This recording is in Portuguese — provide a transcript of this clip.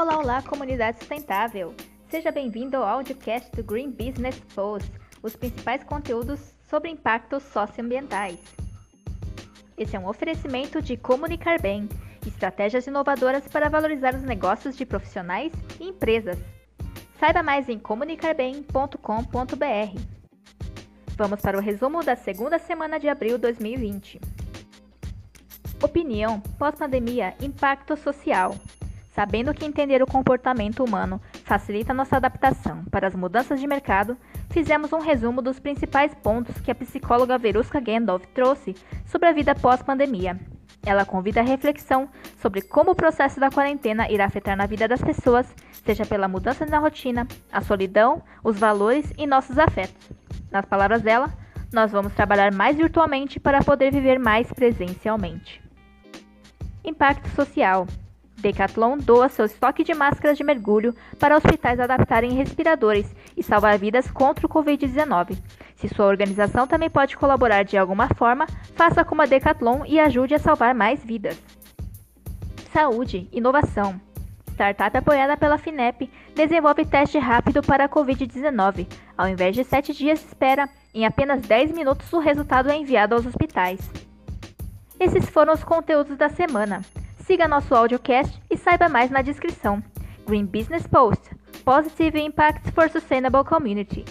Olá, olá, comunidade sustentável! Seja bem-vindo ao audiocast do Green Business Post, os principais conteúdos sobre impactos socioambientais. Esse é um oferecimento de Comunicar Bem, estratégias inovadoras para valorizar os negócios de profissionais e empresas. Saiba mais em comunicarbem.com.br. Vamos para o resumo da segunda semana de abril de 2020. Opinião pós-pandemia impacto social. Sabendo que entender o comportamento humano facilita nossa adaptação para as mudanças de mercado, fizemos um resumo dos principais pontos que a psicóloga Veruska Gendolf trouxe sobre a vida pós-pandemia. Ela convida a reflexão sobre como o processo da quarentena irá afetar na vida das pessoas, seja pela mudança na rotina, a solidão, os valores e nossos afetos. Nas palavras dela, nós vamos trabalhar mais virtualmente para poder viver mais presencialmente. Impacto social. Decathlon doa seu estoque de máscaras de mergulho para hospitais adaptarem respiradores e salvar vidas contra o Covid-19. Se sua organização também pode colaborar de alguma forma, faça como a Decathlon e ajude a salvar mais vidas. Saúde, inovação. Startup apoiada pela FINEP desenvolve teste rápido para a Covid-19. Ao invés de 7 dias de espera, em apenas 10 minutos o resultado é enviado aos hospitais. Esses foram os conteúdos da semana. Siga nosso audiocast e saiba mais na descrição. Green Business Post Positive Impacts for Sustainable Community.